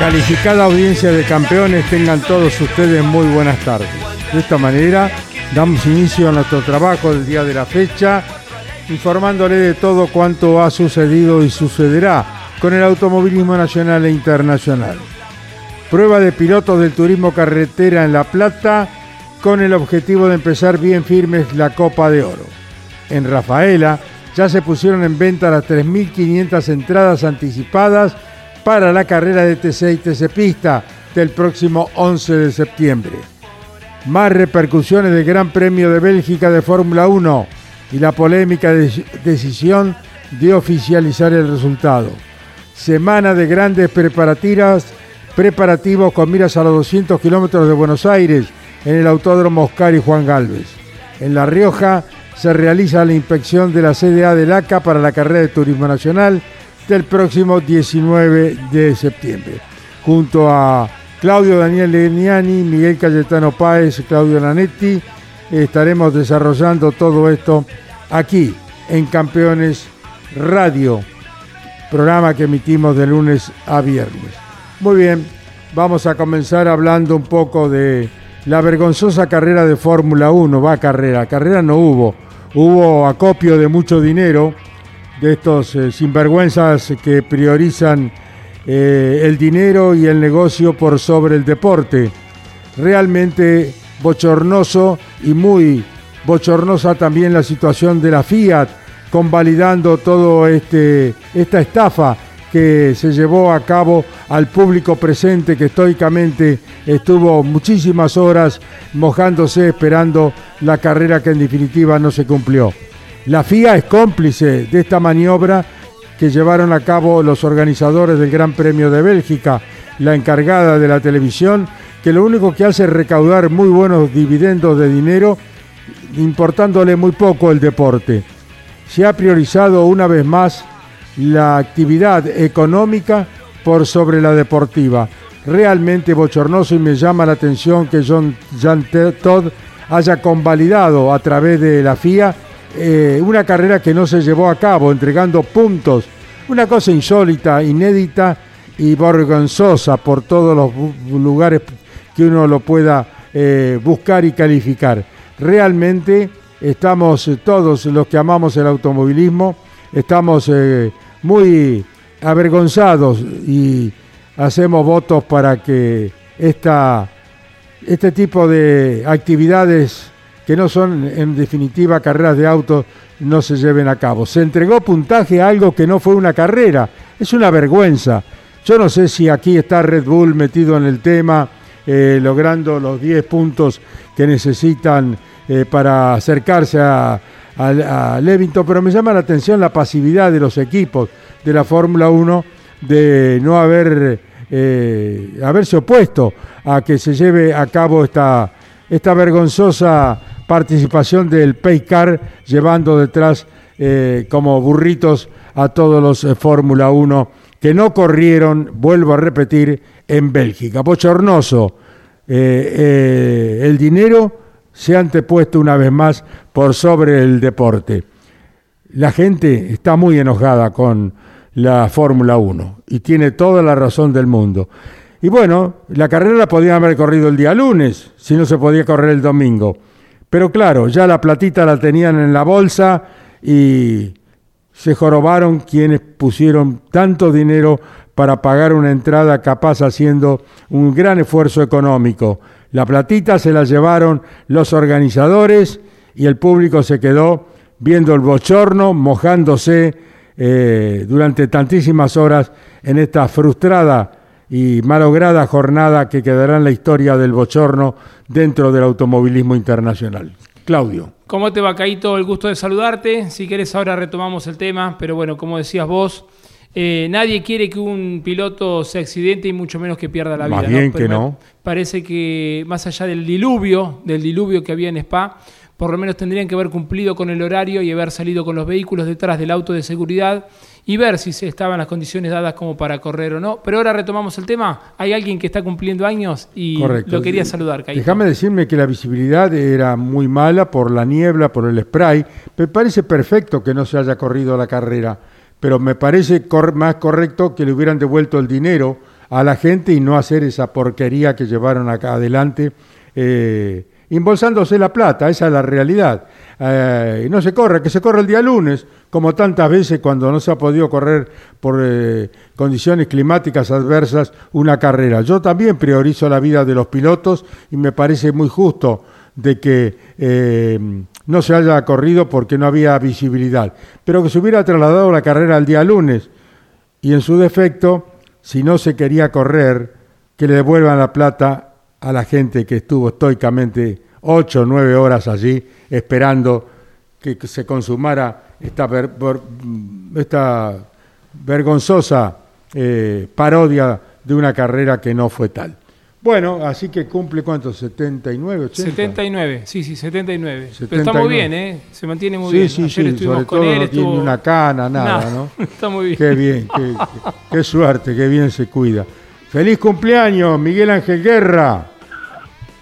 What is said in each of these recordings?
Calificada audiencia de campeones, tengan todos ustedes muy buenas tardes. De esta manera damos inicio a nuestro trabajo del día de la fecha, informándole de todo cuanto ha sucedido y sucederá con el automovilismo nacional e internacional. Prueba de pilotos del turismo carretera en La Plata con el objetivo de empezar bien firmes la Copa de Oro. En Rafaela ya se pusieron en venta las 3.500 entradas anticipadas para la carrera de TC y TC Pista del próximo 11 de septiembre. Más repercusiones del Gran Premio de Bélgica de Fórmula 1 y la polémica de decisión de oficializar el resultado. Semana de grandes preparativas, preparativos con miras a los 200 kilómetros de Buenos Aires en el Autódromo Oscar y Juan Galvez. En La Rioja se realiza la inspección de la CDA del ACA para la carrera de Turismo Nacional del próximo 19 de septiembre. Junto a Claudio Daniel Leniani, Miguel Cayetano Páez, Claudio Nanetti, estaremos desarrollando todo esto aquí en Campeones Radio, programa que emitimos de lunes a viernes. Muy bien, vamos a comenzar hablando un poco de la vergonzosa carrera de Fórmula 1. Va carrera, carrera no hubo, hubo acopio de mucho dinero de estos eh, sinvergüenzas que priorizan eh, el dinero y el negocio por sobre el deporte. Realmente bochornoso y muy bochornosa también la situación de la Fiat, convalidando todo este esta estafa que se llevó a cabo al público presente que estoicamente estuvo muchísimas horas mojándose esperando la carrera que en definitiva no se cumplió. La FIA es cómplice de esta maniobra que llevaron a cabo los organizadores del Gran Premio de Bélgica, la encargada de la televisión, que lo único que hace es recaudar muy buenos dividendos de dinero, importándole muy poco el deporte. Se ha priorizado una vez más la actividad económica por sobre la deportiva. Realmente bochornoso y me llama la atención que John Jan Todd haya convalidado a través de la FIA eh, una carrera que no se llevó a cabo, entregando puntos. Una cosa insólita, inédita y vergonzosa por todos los lugares que uno lo pueda eh, buscar y calificar. Realmente estamos eh, todos los que amamos el automovilismo, estamos muy avergonzados y hacemos votos para que esta, este tipo de actividades que no son en definitiva carreras de autos no se lleven a cabo. Se entregó puntaje a algo que no fue una carrera. Es una vergüenza. Yo no sé si aquí está Red Bull metido en el tema, eh, logrando los 10 puntos que necesitan eh, para acercarse a, a, Levington, pero me llama la atención la pasividad de los equipos de la Fórmula 1 de no haber eh, haberse opuesto a que se lleve a cabo esta, esta vergonzosa participación del Paycar llevando detrás eh, como burritos a todos los eh, Fórmula 1 que no corrieron, vuelvo a repetir, en Bélgica. Bochornoso, el dinero se ha antepuesto una vez más por sobre el deporte. La gente está muy enojada con la Fórmula 1 y tiene toda la razón del mundo. Y bueno, la carrera la podían haber corrido el día lunes, si no se podía correr el domingo. Pero claro, ya la platita la tenían en la bolsa y se jorobaron quienes pusieron tanto dinero para pagar una entrada capaz haciendo un gran esfuerzo económico. La platita se la llevaron los organizadores y el público se quedó viendo el bochorno, mojándose eh, durante tantísimas horas en esta frustrada y malograda jornada que quedará en la historia del bochorno dentro del automovilismo internacional. Claudio. ¿Cómo te va, Caito? El gusto de saludarte. Si quieres, ahora retomamos el tema, pero bueno, como decías vos, eh, nadie quiere que un piloto se accidente y mucho menos que pierda la vida. Más bien que no. Parece que más allá del diluvio, del diluvio que había en Spa, por lo menos tendrían que haber cumplido con el horario y haber salido con los vehículos detrás del auto de seguridad y ver si se estaban las condiciones dadas como para correr o no. Pero ahora retomamos el tema. Hay alguien que está cumpliendo años y lo quería saludar. Déjame decirme que la visibilidad era muy mala por la niebla, por el spray. Me parece perfecto que no se haya corrido la carrera, pero me parece más correcto que le hubieran devuelto el dinero a la gente y no hacer esa porquería que llevaron acá adelante. Eh, embolsándose la plata, esa es la realidad. Eh, no se corre, que se corre el día lunes, como tantas veces cuando no se ha podido correr por eh, condiciones climáticas adversas una carrera. Yo también priorizo la vida de los pilotos y me parece muy justo de que eh, no se haya corrido porque no había visibilidad, pero que se hubiera trasladado la carrera al día lunes y en su defecto, si no se quería correr, que le devuelvan la plata a la gente que estuvo estoicamente ocho o nueve horas allí esperando que se consumara esta, esta vergonzosa eh, parodia de una carrera que no fue tal. Bueno, así que cumple cuánto, 79, 80. 79, sí, sí, 79. Pero está muy bien, ¿eh? Se mantiene muy bien. Sí, sí, sobre todo no tiene una cana, nada, ¿no? Está muy bien. Qué bien, qué, qué suerte, qué bien se cuida. Feliz cumpleaños, Miguel Ángel Guerra.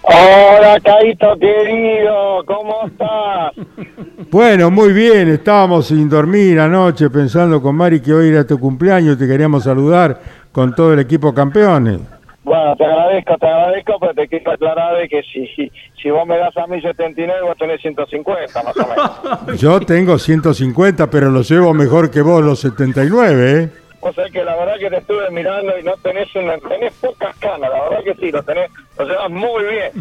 Hola, Caito querido, ¿cómo estás? Bueno, muy bien, estábamos sin dormir anoche pensando con Mari que hoy era tu cumpleaños, te queríamos saludar con todo el equipo campeones. Bueno, te agradezco, te agradezco, pero te quiero aclarar de que si, si vos me das a mí 79, vos tenés 150 más o menos. Yo tengo 150, pero lo llevo mejor que vos los 79, ¿eh? O sea que la verdad que te estuve mirando y no tenés una, tenés pocas canas, la verdad que sí, lo tenés, lo llevas muy bien.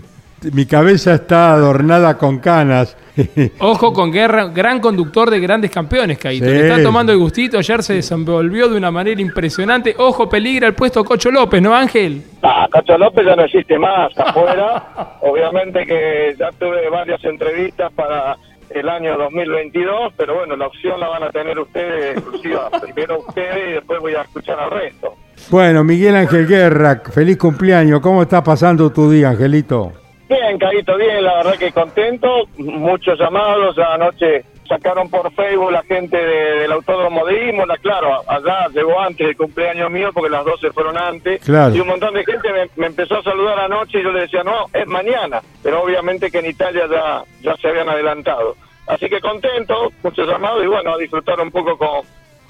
Mi cabeza está adornada con canas. Ojo con Guerra, gran conductor de grandes campeones, Caíto. Le está tomando el gustito, ayer se desenvolvió de una manera impresionante. Ojo, peligra el puesto Cocho López, ¿no, Ángel? Ah, Cocho López ya no existe más afuera. Obviamente que ya tuve varias entrevistas para el año 2022, pero bueno, la opción la van a tener ustedes exclusiva. Primero ustedes y después voy a escuchar al resto. Bueno, Miguel Ángel Guerra, feliz cumpleaños. ¿Cómo está pasando tu día, Angelito? Bien, Carito, bien, la verdad que contento. Muchos llamados. Anoche sacaron por Facebook la gente del Autódromo de Imola, claro, allá llegó antes el cumpleaños mío porque las 12 fueron antes. Y un montón de gente me, empezó a saludar anoche y yo le decía, no, es mañana. Pero obviamente que en Italia ya, ya se habían adelantado. Así que contento, muchos llamados y bueno, a disfrutar un poco con,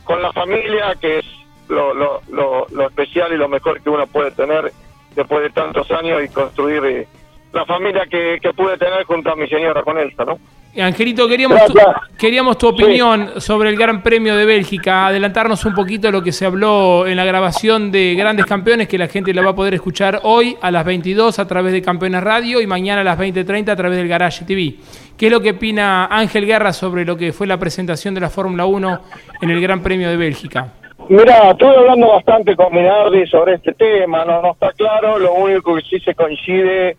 con la familia, que es lo, lo, lo, especial y lo mejor que uno puede tener después de tantos años y construir eh, la familia que, que pude tener junto a mi señora con Elsa, ¿no? Angelito, queríamos tu, queríamos tu opinión sobre el Gran Premio de Bélgica, adelantarnos un poquito de lo que se habló en la grabación de Grandes Campeones, que la gente la va a poder escuchar hoy a las 22 a través de Campeones Radio y mañana a las 20.30 a través del Garage TV. ¿Qué es lo que opina Ángel Guerra sobre lo que fue la presentación de la Fórmula 1 en el Gran Premio de Bélgica? Mira, estuve hablando bastante con Minardi sobre este tema, no, no está claro, lo único que sí se coincide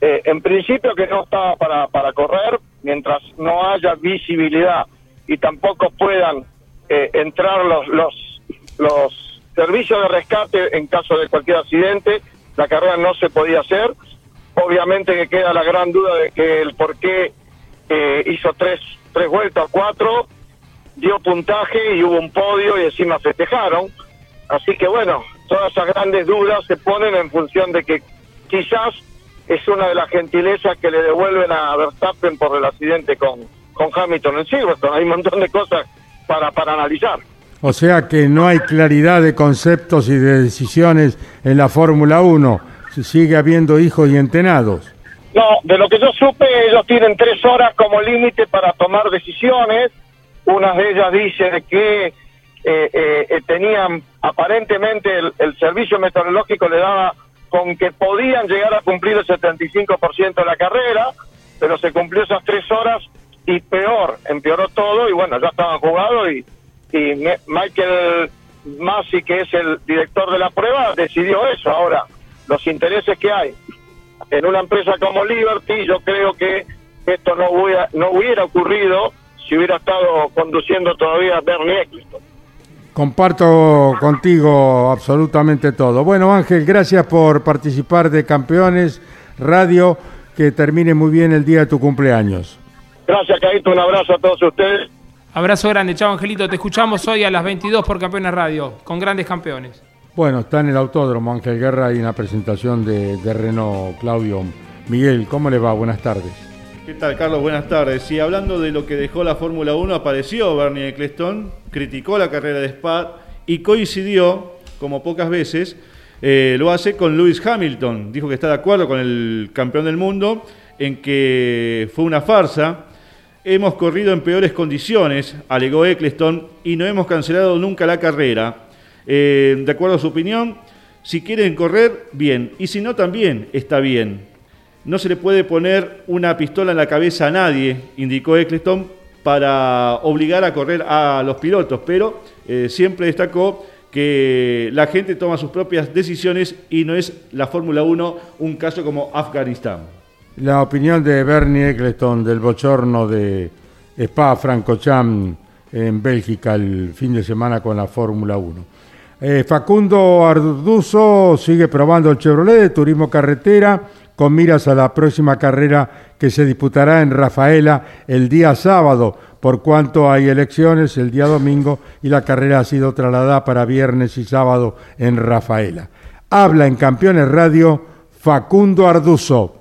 eh, en principio que no estaba para, para correr mientras no haya visibilidad y tampoco puedan eh, entrar los, los, los servicios de rescate en caso de cualquier accidente, la carrera no se podía hacer. Obviamente que queda la gran duda de que el por qué eh, hizo tres, tres vueltas, cuatro, dio puntaje y hubo un podio y encima festejaron. Así que bueno, todas esas grandes dudas se ponen en función de que quizás es una de las gentilezas que le devuelven a Verstappen por el accidente con, con Hamilton en Silverstone. Hay un montón de cosas para, para analizar. O sea que no hay claridad de conceptos y de decisiones en la Fórmula 1. Sigue habiendo hijos y entenados. No, de lo que yo supe, ellos tienen tres horas como límite para tomar decisiones. Una de ellas dice que eh, eh, tenían aparentemente el, servicio meteorológico le daba con que podían llegar a cumplir el 75% de la carrera, pero se cumplió esas tres horas y peor, empeoró todo y bueno, ya estaban jugados y, y Michael Masi, que es el director de la prueba, decidió eso. Ahora, los intereses que hay en una empresa como Liberty, yo creo que esto no hubiera, no hubiera ocurrido si hubiera estado conduciendo todavía Bernie Eccleston. Comparto contigo absolutamente todo. Bueno, Ángel, gracias por participar de Campeones Radio. Que termine muy bien el día de tu cumpleaños. Gracias, Caíto. Un abrazo a todos ustedes. Abrazo grande. Chao, Angelito. Te escuchamos hoy a las 22 por Campeones Radio, con grandes campeones. Bueno, está en el autódromo Ángel Guerra y una presentación de, de Renault Claudio. Miguel, ¿cómo le va? Buenas tardes. ¿Qué tal, Carlos? Buenas tardes. Y hablando de lo que dejó la Fórmula 1, apareció Bernie Eccleston, criticó la carrera de Spa y coincidió, como pocas veces, eh, lo hace con Lewis Hamilton. Dijo que está de acuerdo con el campeón del mundo en que fue una farsa. Hemos corrido en peores condiciones, alegó Eccleston, y no hemos cancelado nunca la carrera. Eh, de acuerdo a su opinión, si quieren correr, bien, y si no, también está bien. No se le puede poner una pistola en la cabeza a nadie, indicó Eccleston, para obligar a correr a los pilotos, pero eh, siempre destacó que la gente toma sus propias decisiones y no es la Fórmula 1 un caso como Afganistán. La opinión de Bernie Eccleston del bochorno de Spa Francorchamps en Bélgica el fin de semana con la Fórmula 1. Eh, Facundo Arduzo sigue probando el Chevrolet de turismo carretera con miras a la próxima carrera que se disputará en Rafaela el día sábado, por cuanto hay elecciones el día domingo y la carrera ha sido trasladada para viernes y sábado en Rafaela. Habla en Campeones Radio Facundo Arduzo.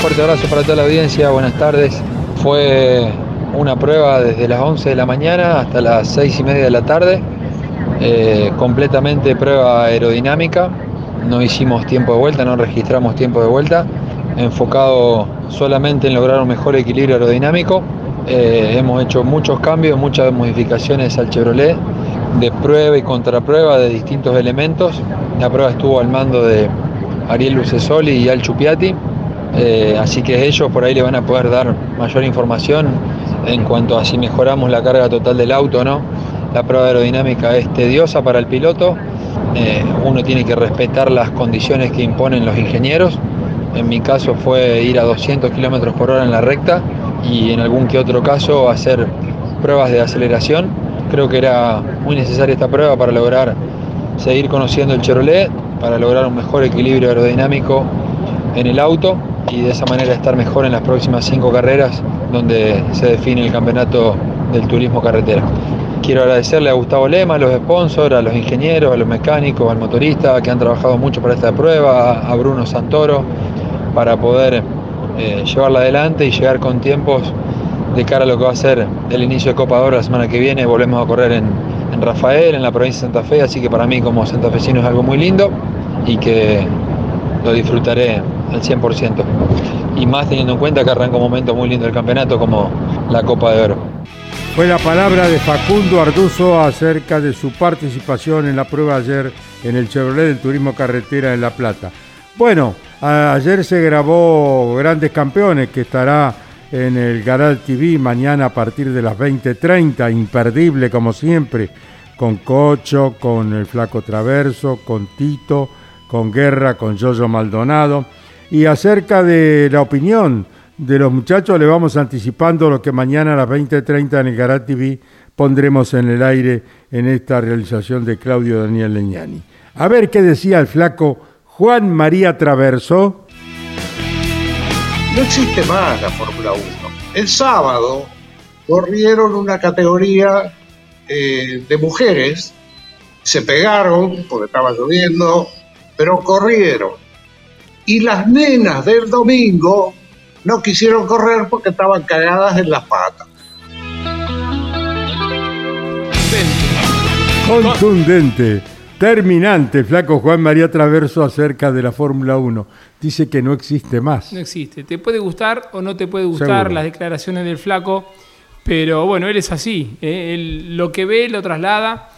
Fuerte abrazo para toda la audiencia, buenas tardes. Fue una prueba desde las 11 de la mañana hasta las 6 y media de la tarde, eh, completamente prueba aerodinámica, no hicimos tiempo de vuelta, no registramos tiempo de vuelta, enfocado solamente en lograr un mejor equilibrio aerodinámico. Eh, hemos hecho muchos cambios, muchas modificaciones al Chevrolet, de prueba y contraprueba de distintos elementos. La prueba estuvo al mando de Ariel Lucesoli y Al Chupiati eh, así que ellos por ahí le van a poder dar mayor información en cuanto a si mejoramos la carga total del auto no. La prueba aerodinámica es tediosa para el piloto, eh, uno tiene que respetar las condiciones que imponen los ingenieros. En mi caso fue ir a 200 km por hora en la recta y en algún que otro caso hacer pruebas de aceleración. Creo que era muy necesaria esta prueba para lograr seguir conociendo el Chevrolet, para lograr un mejor equilibrio aerodinámico en el auto y de esa manera estar mejor en las próximas cinco carreras donde se define el campeonato del turismo carretera. Quiero agradecerle a Gustavo Lema, a los sponsors, a los ingenieros, a los mecánicos, al motorista que han trabajado mucho para esta prueba, a Bruno Santoro, para poder eh, llevarla adelante y llegar con tiempos de cara a lo que va a ser el inicio de Copa de la semana que viene. Volvemos a correr en, en Rafael, en la provincia de Santa Fe, así que para mí como santafesino es algo muy lindo y que lo disfrutaré al 100%. Y más teniendo en cuenta que arranca un momento muy lindo del campeonato como la Copa de Oro. Fue la palabra de Facundo Arduzo acerca de su participación en la prueba ayer en el Chevrolet del Turismo Carretera en La Plata. Bueno, ayer se grabó Grandes Campeones que estará en el Garal TV mañana a partir de las 20.30, imperdible como siempre, con Cocho, con el Flaco Traverso, con Tito, con Guerra, con Jojo Maldonado. Y acerca de la opinión de los muchachos, le vamos anticipando lo que mañana a las 20.30 en el Garat TV pondremos en el aire en esta realización de Claudio Daniel Leñani. A ver qué decía el flaco Juan María Traverso. no existe más la Fórmula 1. El sábado corrieron una categoría eh, de mujeres, se pegaron porque estaba lloviendo, pero corrieron. Y las nenas del domingo no quisieron correr porque estaban cagadas en las patas. Contundente, terminante, flaco Juan María Traverso acerca de la Fórmula 1. Dice que no existe más. No existe. Te puede gustar o no te puede gustar las declaraciones del flaco, pero bueno, él es así. ¿eh? Él lo que ve lo traslada.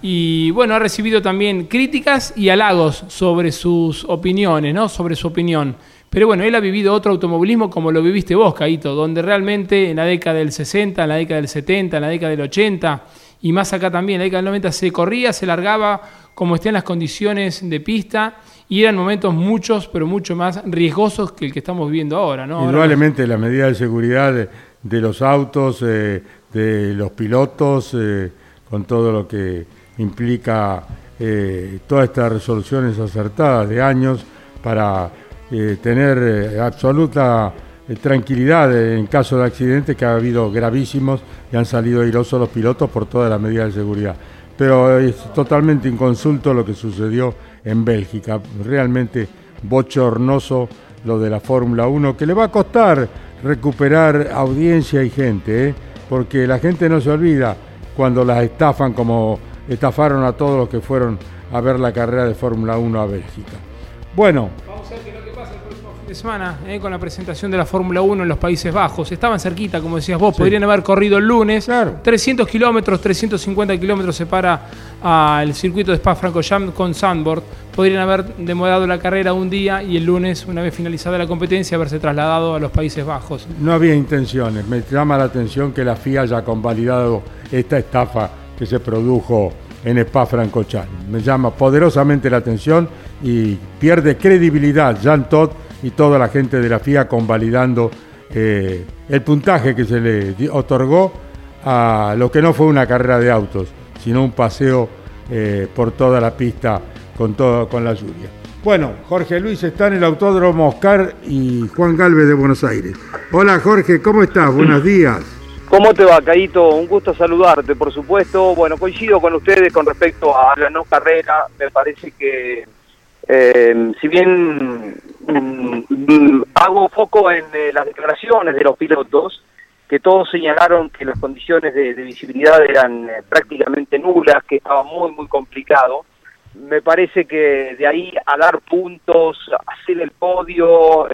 Y bueno, ha recibido también críticas y halagos sobre sus opiniones, ¿no? Sobre su opinión. Pero bueno, él ha vivido otro automovilismo como lo viviste vos, Caito, donde realmente en la década del 60, en la década del 70, en la década del 80 y más acá también, en la década del 90 se corría, se largaba como estén las condiciones de pista y eran momentos muchos, pero mucho más riesgosos que el que estamos viviendo ahora. ¿no? Indudablemente la medida de seguridad de, los autos, eh, de los pilotos, eh, con todo lo que implica eh, todas estas resoluciones acertadas de años para tener absoluta tranquilidad en caso de accidentes que ha habido gravísimos y han salido airosos los pilotos por todas las medidas de seguridad. Pero es totalmente inconsulto lo que sucedió en Bélgica. Realmente bochornoso lo de la Fórmula 1, que le va a costar recuperar audiencia y gente, ¿eh? porque la gente no se olvida cuando las estafan como estafaron a todos los que fueron a ver la carrera de Fórmula 1 a Bélgica. Bueno, de semana eh, con la presentación de la Fórmula 1 en los Países Bajos. Estaban cerquita, como decías vos, podrían haber corrido el lunes. 300 kilómetros, 350 kilómetros separa al circuito de Spa-Francorchamps con Sandboard. Podrían haber demorado la carrera un día y el lunes, una vez finalizada la competencia, haberse trasladado a los Países Bajos. No había intenciones. Me llama la atención que la FIA haya convalidado esta estafa que se produjo en Spa-Francorchamps. Me llama poderosamente la atención y pierde credibilidad Jean Todt y toda la gente de la FIA convalidando eh, el puntaje que se le otorgó a lo que no fue una carrera de autos, sino un paseo eh, por toda la pista con, todo, con la lluvia. Bueno, Jorge Luis está en el Autódromo Oscar y Juan Galvez de Buenos Aires. Hola Jorge, ¿cómo estás? Buenos días. ¿Cómo te va, Caito? Un gusto saludarte, por supuesto. Bueno, coincido con ustedes con respecto a la no carrera. Me parece que eh, si bien hago foco en eh, las declaraciones de los pilotos, que todos señalaron que las condiciones de, visibilidad eran eh, prácticamente nulas, que estaba muy, muy complicado. Me parece que de ahí a dar puntos, hacer el podio,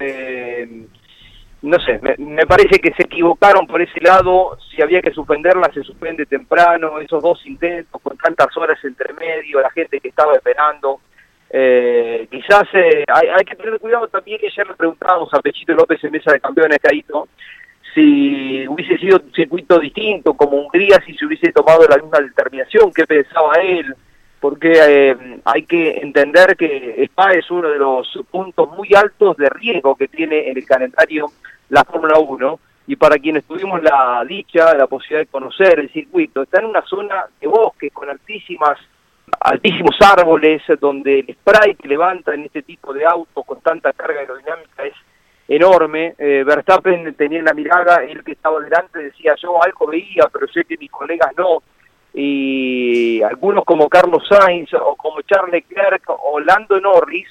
no sé, me, me, parece que se equivocaron por ese lado, si había que suspenderla, se suspende temprano, esos dos intentos con tantas horas entre medio, la gente que estaba esperando. Eh, quizás eh, hay, que tener cuidado también que ayer le preguntábamos a Pechito López en mesa de campeones, Caíto, si hubiese sido un circuito distinto como Hungría, si se hubiese tomado la misma determinación, qué pensaba él, porque eh, hay que entender que Spa es uno de los puntos muy altos de riesgo que tiene en el calendario la Fórmula 1, y para quienes tuvimos la dicha, la posibilidad de conocer el circuito, está en una zona de bosque con altísimas altísimos árboles, donde el spray que levanta en este tipo de auto con tanta carga aerodinámica es enorme. Eh, Verstappen tenía en la mirada, el que estaba delante decía yo algo veía, pero sé que mis colegas no. Y algunos como Carlos Sainz o como Charles Leclerc o Lando Norris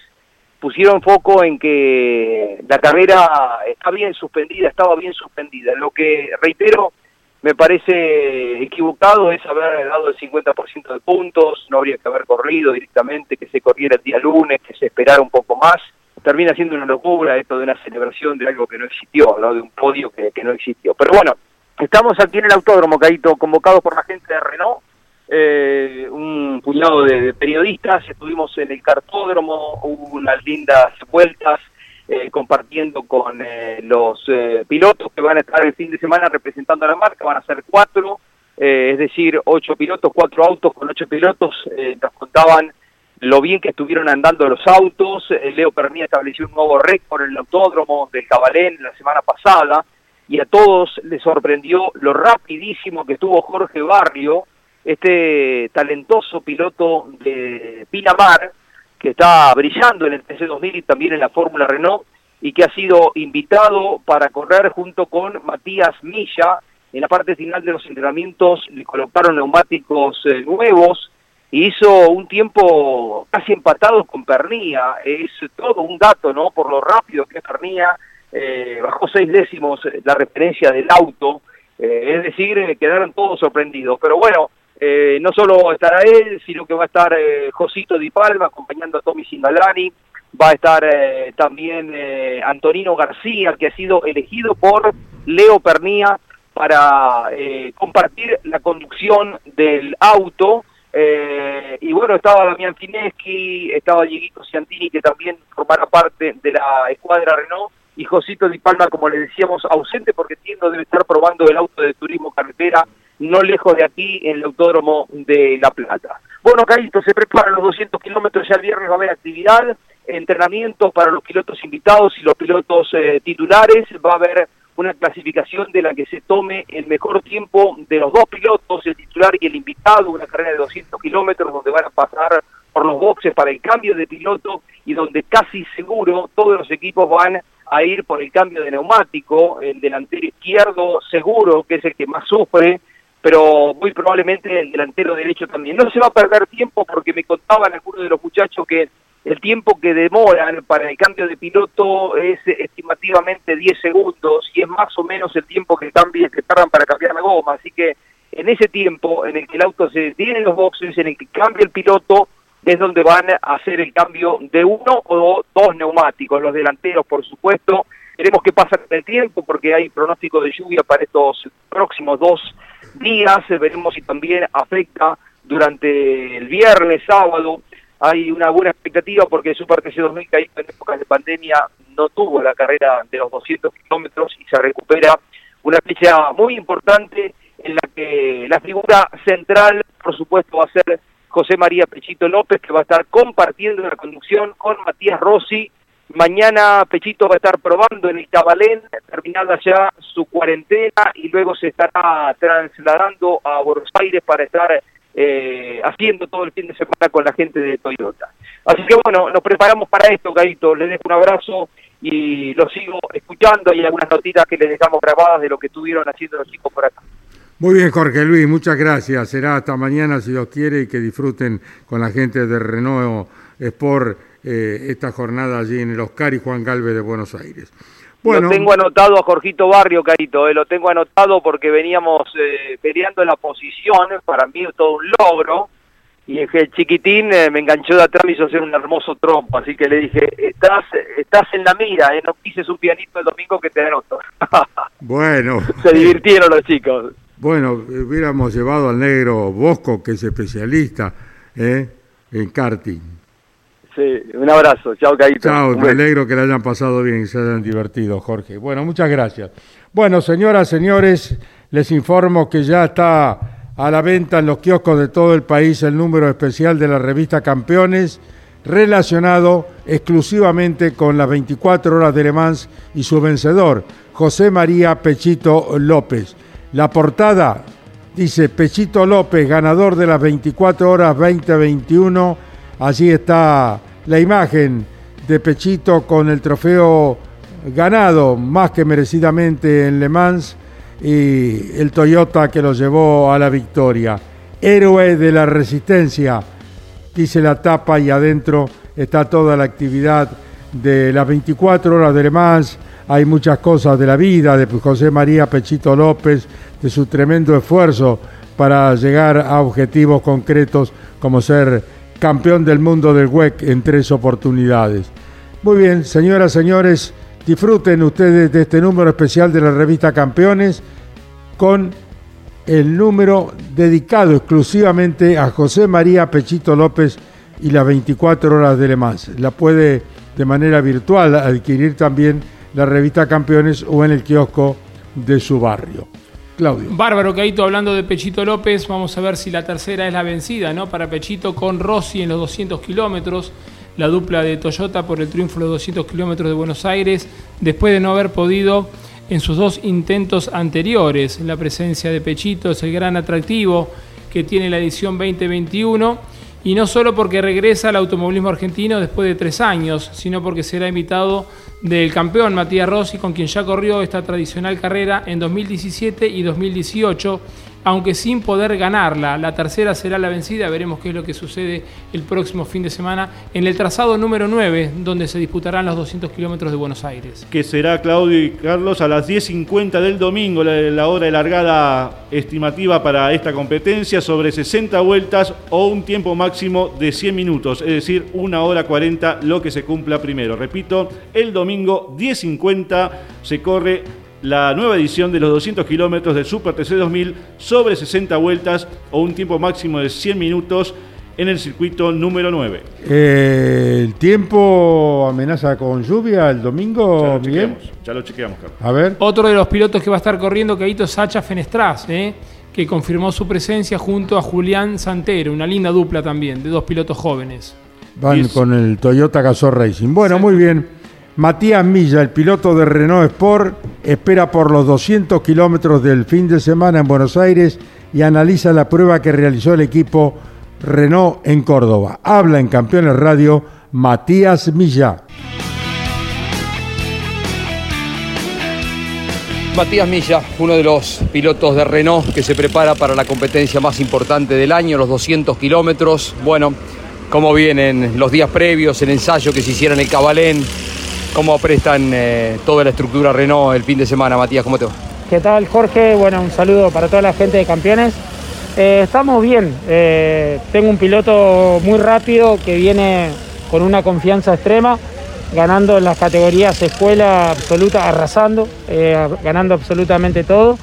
pusieron foco en que la carrera está bien suspendida, estaba bien suspendida. Lo que, reitero, me parece equivocado es haber dado el 50% de puntos, no habría que haber corrido directamente, que se corriera el día lunes, que se esperara un poco más. Termina siendo una locura esto de una celebración de algo que no existió, de un podio que, no existió. Pero bueno, estamos aquí en el autódromo, Caíto, convocados por la gente de Renault, eh, un puñado de periodistas, estuvimos en el cartódromo, hubo unas lindas vueltas, eh, compartiendo con eh, los eh, pilotos que van a estar el fin de semana representando a la marca, van a ser cuatro, es decir, ocho pilotos, cuatro autos con ocho pilotos, nos contaban lo bien que estuvieron andando los autos, Leo Permía estableció un nuevo récord en el autódromo del Cabalén la semana pasada, y a todos les sorprendió lo rapidísimo que estuvo Jorge Barrio, este talentoso piloto de Pinamar, que está brillando en el TC2000 y también en la Fórmula Renault, y que ha sido invitado para correr junto con Matías Milla. En la parte final de los entrenamientos le colocaron neumáticos eh, nuevos hizo un tiempo casi empatado con Pernía. Es todo un dato, ¿no? Por lo rápido que es Pernía. Eh, bajó seis décimos la referencia del auto. Eh, es decir, quedaron todos sorprendidos. Pero bueno, no solo estará él, sino que va a estar Josito Di Palma acompañando a Tommy Singalani. Va a estar eh, también eh, Antonino García, que ha sido elegido por Leo Pernía para eh, compartir la conducción del auto. y bueno, estaba Damián Fineschi, estaba Dieguito Ciantini, que también formará parte de la escuadra Renault, y Josito Di Palma, como le decíamos, ausente porque entiendo debe estar probando el auto de turismo carretera no lejos de aquí, en el Autódromo de La Plata. Bueno, Caíto, se preparan los 200 kilómetros, ya el viernes va a haber actividad, entrenamientos para los pilotos invitados y los pilotos eh, titulares, va a haber una clasificación de la que se tome el mejor tiempo de los dos pilotos, el titular y el invitado, una carrera de 200 kilómetros donde van a pasar por los boxes para el cambio de piloto y donde casi seguro todos los equipos van a ir por el cambio de neumático, el delantero izquierdo seguro que es el que más sufre, pero muy probablemente el delantero derecho también. No se va a perder tiempo porque me contaban algunos de los muchachos que el tiempo que demoran para el cambio de piloto es estimativamente 10 segundos y es más o menos el tiempo que, cambie, que tardan para cambiar la goma. Así que en ese tiempo en el que el auto se detiene en los boxes, en el que cambia el piloto, es donde van a hacer el cambio de uno o dos neumáticos, los delanteros por supuesto. Veremos qué pasa con el tiempo porque hay pronóstico de lluvia para estos próximos dos días, veremos si también afecta durante el viernes, sábado, hay una buena expectativa porque Super TC 2000 que en épocas de pandemia no tuvo la carrera de los 200 kilómetros y se recupera una fecha muy importante en la que la figura central, por supuesto, va a ser José María Pechito López, que va a estar compartiendo la conducción con Matías Rossi. Mañana Pechito va a estar probando en Itabalén, terminada ya su cuarentena, y luego se estará trasladando a Buenos Aires para estar eh, haciendo todo el fin de semana con la gente de Toyota. Así que bueno, nos preparamos para esto, Gaito. Les dejo un abrazo y lo sigo escuchando. Hay algunas notitas que les dejamos grabadas de lo que estuvieron haciendo los chicos por acá. Muy bien, Jorge Luis, muchas gracias. Será hasta mañana, si Dios quiere, y que disfruten con la gente de Renault Sport eh, esta jornada allí en el Oscar y Juan Galvez de Buenos Aires. Bueno. Lo tengo anotado a Jorgito Barrio, Carito, eh, lo tengo anotado porque veníamos eh, peleando la posición, para mí es todo un logro, y el chiquitín eh, me enganchó de atrás y hizo hacer un hermoso trompo, así que le dije, estás estás en la mira, no pises un pianito el domingo que te anoto. bueno. Se divirtieron los chicos. Bueno, hubiéramos llevado al negro Bosco, que es especialista en karting. Sí, un abrazo. Chao, Caíto. Chao, me alegro que le hayan pasado bien y se hayan divertido, Jorge. Bueno, muchas gracias. Bueno, señoras, señores, les informo que ya está a la venta en los kioscos de todo el país el número especial de la revista Campeones relacionado exclusivamente con las 24 horas de Le Mans y su vencedor, José María Pechito López. La portada dice Pechito López, ganador de las 24 horas 2021 Allí está la imagen de Pechito con el trofeo ganado más que merecidamente en Le Mans y el Toyota que lo llevó a la victoria. Héroe de la resistencia, dice la tapa y adentro está toda la actividad de las 24 horas de Le Mans. Hay muchas cosas de la vida de José María Pechito López, de su tremendo esfuerzo para llegar a objetivos concretos como ser campeón del mundo del WEC en tres oportunidades. Muy bien, señoras, señores, disfruten ustedes de este número especial de la revista Campeones con el número dedicado exclusivamente a José María Pechito López y las 24 horas de Le Mans. La puede de manera virtual adquirir también la revista Campeones o en el kiosco de su barrio. Claudio. Bárbaro, Caito, hablando de Pechito López, vamos a ver si la tercera es la vencida, ¿no? Para Pechito con Rossi en los 200 kilómetros, la dupla de Toyota por el triunfo de los 200 kilómetros de Buenos Aires, después de no haber podido en sus dos intentos anteriores. La presencia de Pechito es el gran atractivo que tiene la edición 2021 y no solo porque regresa al automovilismo argentino después de tres años, sino porque será invitado del campeón Matías Rossi, con quien ya corrió esta tradicional carrera en 2017 y 2018 aunque sin poder ganarla. La tercera será la vencida, veremos qué es lo que sucede el próximo fin de semana en el trazado número 9, donde se disputarán los 200 kilómetros de Buenos Aires. Que será, Claudio y Carlos, a las 10.50 del domingo, la, hora de largada estimativa para esta competencia, sobre 60 vueltas o un tiempo máximo de 100 minutos, es decir, una hora 40 lo que se cumpla primero. Repito, el domingo 10.50 se corre la nueva edición de los 200 kilómetros del Super TC 2000 sobre 60 vueltas o un tiempo máximo de 100 minutos en el circuito número 9. Eh, ¿El tiempo amenaza con lluvia el domingo, ya lo Ya lo chequeamos, Carlos. A ver. Otro de los pilotos que va a estar corriendo, Caíto Sacha Fenestraz, eh, que confirmó su presencia junto a Julián Santero, una linda dupla también, de dos pilotos jóvenes. Van con el Toyota Gazoo Racing. Bueno, muy bien. Matías Milla, el piloto de Renault Sport, espera por los 200 kilómetros del fin de semana en Buenos Aires y analiza la prueba que realizó el equipo Renault en Córdoba. Habla en Campeones Radio Matías Milla. Matías Milla, uno de los pilotos de Renault que se prepara para la competencia más importante del año, los 200 kilómetros. Bueno, cómo vienen los días previos, el ensayo que se hiciera en el Cabalén, cómo prestan eh, toda la estructura Renault el fin de semana. Matías, ¿cómo te va? ¿Qué tal, Jorge? Bueno, un saludo para toda la gente de campeones. Eh, estamos bien. Eh, tengo un piloto muy rápido que viene con una confianza extrema, ganando en las categorías escuela absoluta, arrasando, ganando absolutamente todo.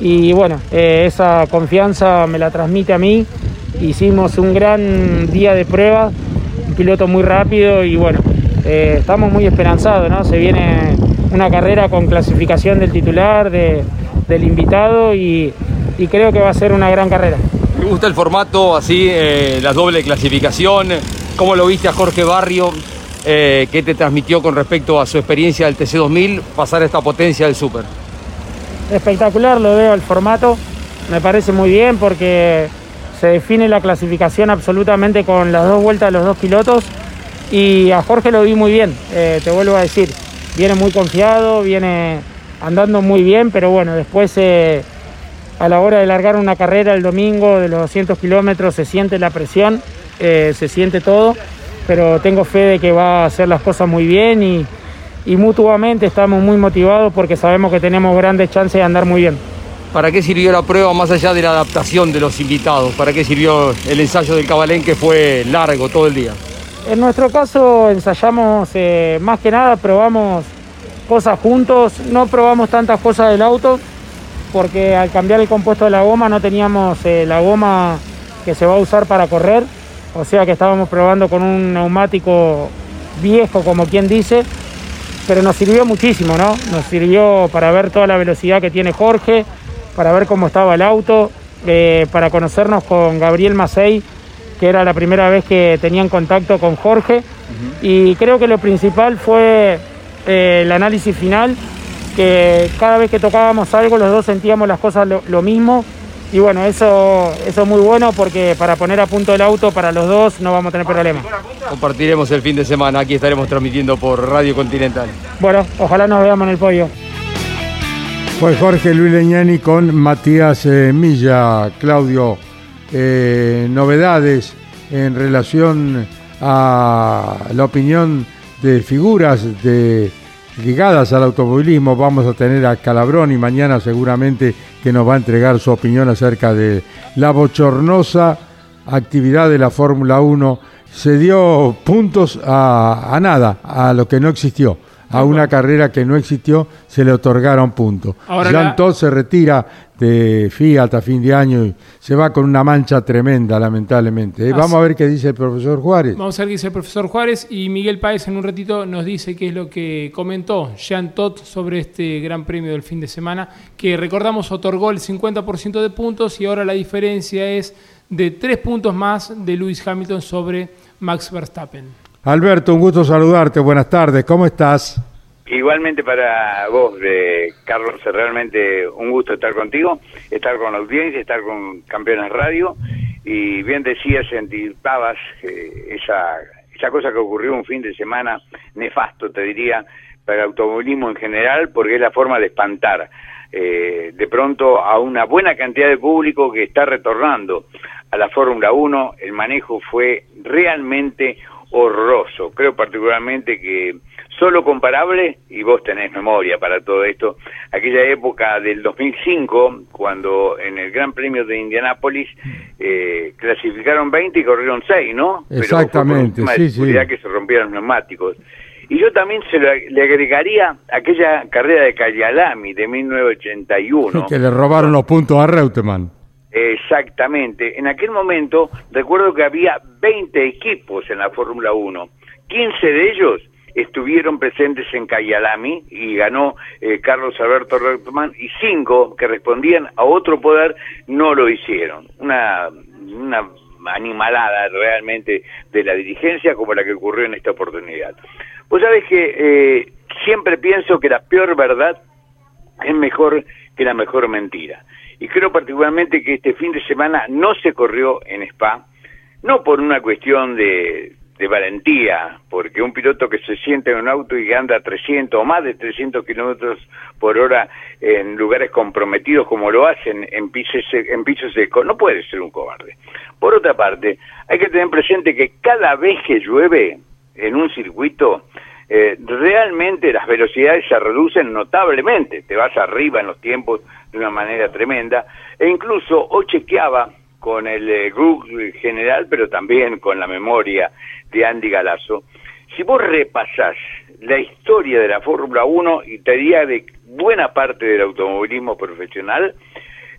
Y bueno, esa confianza me la transmite a mí. Hicimos un gran día de prueba, un piloto muy rápido y bueno, eh, estamos muy esperanzados, ¿no? Se viene una carrera con clasificación del titular, del invitado y, creo que va a ser una gran carrera. Me gusta el formato así, eh, la doble clasificación. ¿Cómo lo viste a Jorge Barrio? Eh, ¿Qué te transmitió con respecto a su experiencia del TC2000 pasar a esta potencia del Super? Espectacular, lo veo el formato. Me parece muy bien porque se define la clasificación absolutamente con las dos vueltas de los dos pilotos y a Jorge lo vi muy bien, eh, te vuelvo a decir, viene muy confiado, viene andando muy bien, pero bueno, después eh, a la hora de largar una carrera el domingo de los 200 kilómetros se siente la presión, eh, se siente todo, pero tengo fe de que va a hacer las cosas muy bien y, y mutuamente estamos muy motivados porque sabemos que tenemos grandes chances de andar muy bien. ¿Para qué sirvió la prueba más allá de la adaptación de los invitados? ¿Para qué sirvió el ensayo del Cabalén que fue largo todo el día? En nuestro caso ensayamos eh, más que nada, probamos cosas juntos, no probamos tantas cosas del auto porque al cambiar el compuesto de la goma no teníamos eh, la goma que se va a usar para correr, o sea que estábamos probando con un neumático viejo como quien dice, pero nos sirvió muchísimo, ¿no? Nos sirvió para ver toda la velocidad que tiene Jorge, para ver cómo estaba el auto, eh, para conocernos con Gabriel Macei que era la primera vez que tenían contacto con Jorge. Y creo que lo principal fue eh, el análisis final, que cada vez que tocábamos algo los dos sentíamos las cosas lo, mismo. Y bueno, eso, eso es muy bueno porque para poner a punto el auto para los dos no vamos a tener problema. Compartiremos el fin de semana, aquí estaremos transmitiendo por Radio Continental. Bueno, ojalá nos veamos en el podio. Fue Jorge Luis Leñani con Matías eh, Milla, Claudio eh, novedades en relación a la opinión de figuras ligadas al automovilismo. Vamos a tener a Calabrón y mañana seguramente que nos va a entregar su opinión acerca de la bochornosa actividad de la Fórmula 1. Se dio puntos a nada, a lo que no existió a una carrera que no existió, se le otorgaron puntos. Jean Todt se retira de Fiat a fin de año y se va con una mancha tremenda, lamentablemente. Eh, vamos a ver qué dice el profesor Juárez. Vamos a ver qué dice el profesor Juárez y Miguel Páez en un ratito nos dice qué es lo que comentó Jean Todt sobre este gran premio del fin de semana, que recordamos otorgó el 50% de puntos y ahora la diferencia es de tres puntos más de Lewis Hamilton sobre Max Verstappen. Alberto, un gusto saludarte. Buenas tardes. ¿Cómo estás? Igualmente para vos, Carlos, realmente un gusto estar contigo, estar con la audiencia, estar con Campeones Radio. y bien decías, anticipabas eh, esa, esa cosa que ocurrió un fin de semana nefasto, te diría, para el automovilismo en general, porque es la forma de espantar eh, de pronto a una buena cantidad de público que está retornando a la Fórmula 1. El manejo fue realmente horroroso. Creo particularmente que solo comparable, y vos tenés memoria para todo esto, aquella época del 2005, cuando en el Gran Premio de Indianápolis eh, clasificaron 20 y corrieron 6, ¿no? Exactamente, Pero sí, sí. que se rompieron los neumáticos. Y yo también se le agregaría aquella carrera de Cayalami de 1981. Que le robaron los puntos a Reutemann. Exactamente. En aquel momento recuerdo que había 20 equipos en la Fórmula 1. 15 de ellos estuvieron presentes en Cayalami y ganó eh, Carlos Alberto Reutemann y 5 que respondían a otro poder no lo hicieron. Una, una animalada realmente de la dirigencia como la que ocurrió en esta oportunidad. Vos sabés que eh, siempre pienso que la peor verdad es mejor que la mejor mentira. Y creo particularmente que este fin de semana no se corrió en Spa, no por una cuestión de, de valentía, porque un piloto que se siente en un auto y anda a 300 o más de 300 kilómetros por hora en lugares comprometidos como lo hacen en pisos, en pisos secos, no puede ser un cobarde. Por otra parte, hay que tener presente que cada vez que llueve, en un circuito, eh, realmente las velocidades se reducen notablemente, te vas arriba en los tiempos de una manera tremenda, e incluso hoy chequeaba con el eh, Google general, pero también con la memoria de Andy Galazo, si vos repasás la historia de la Fórmula 1 y te diría de buena parte del automovilismo profesional,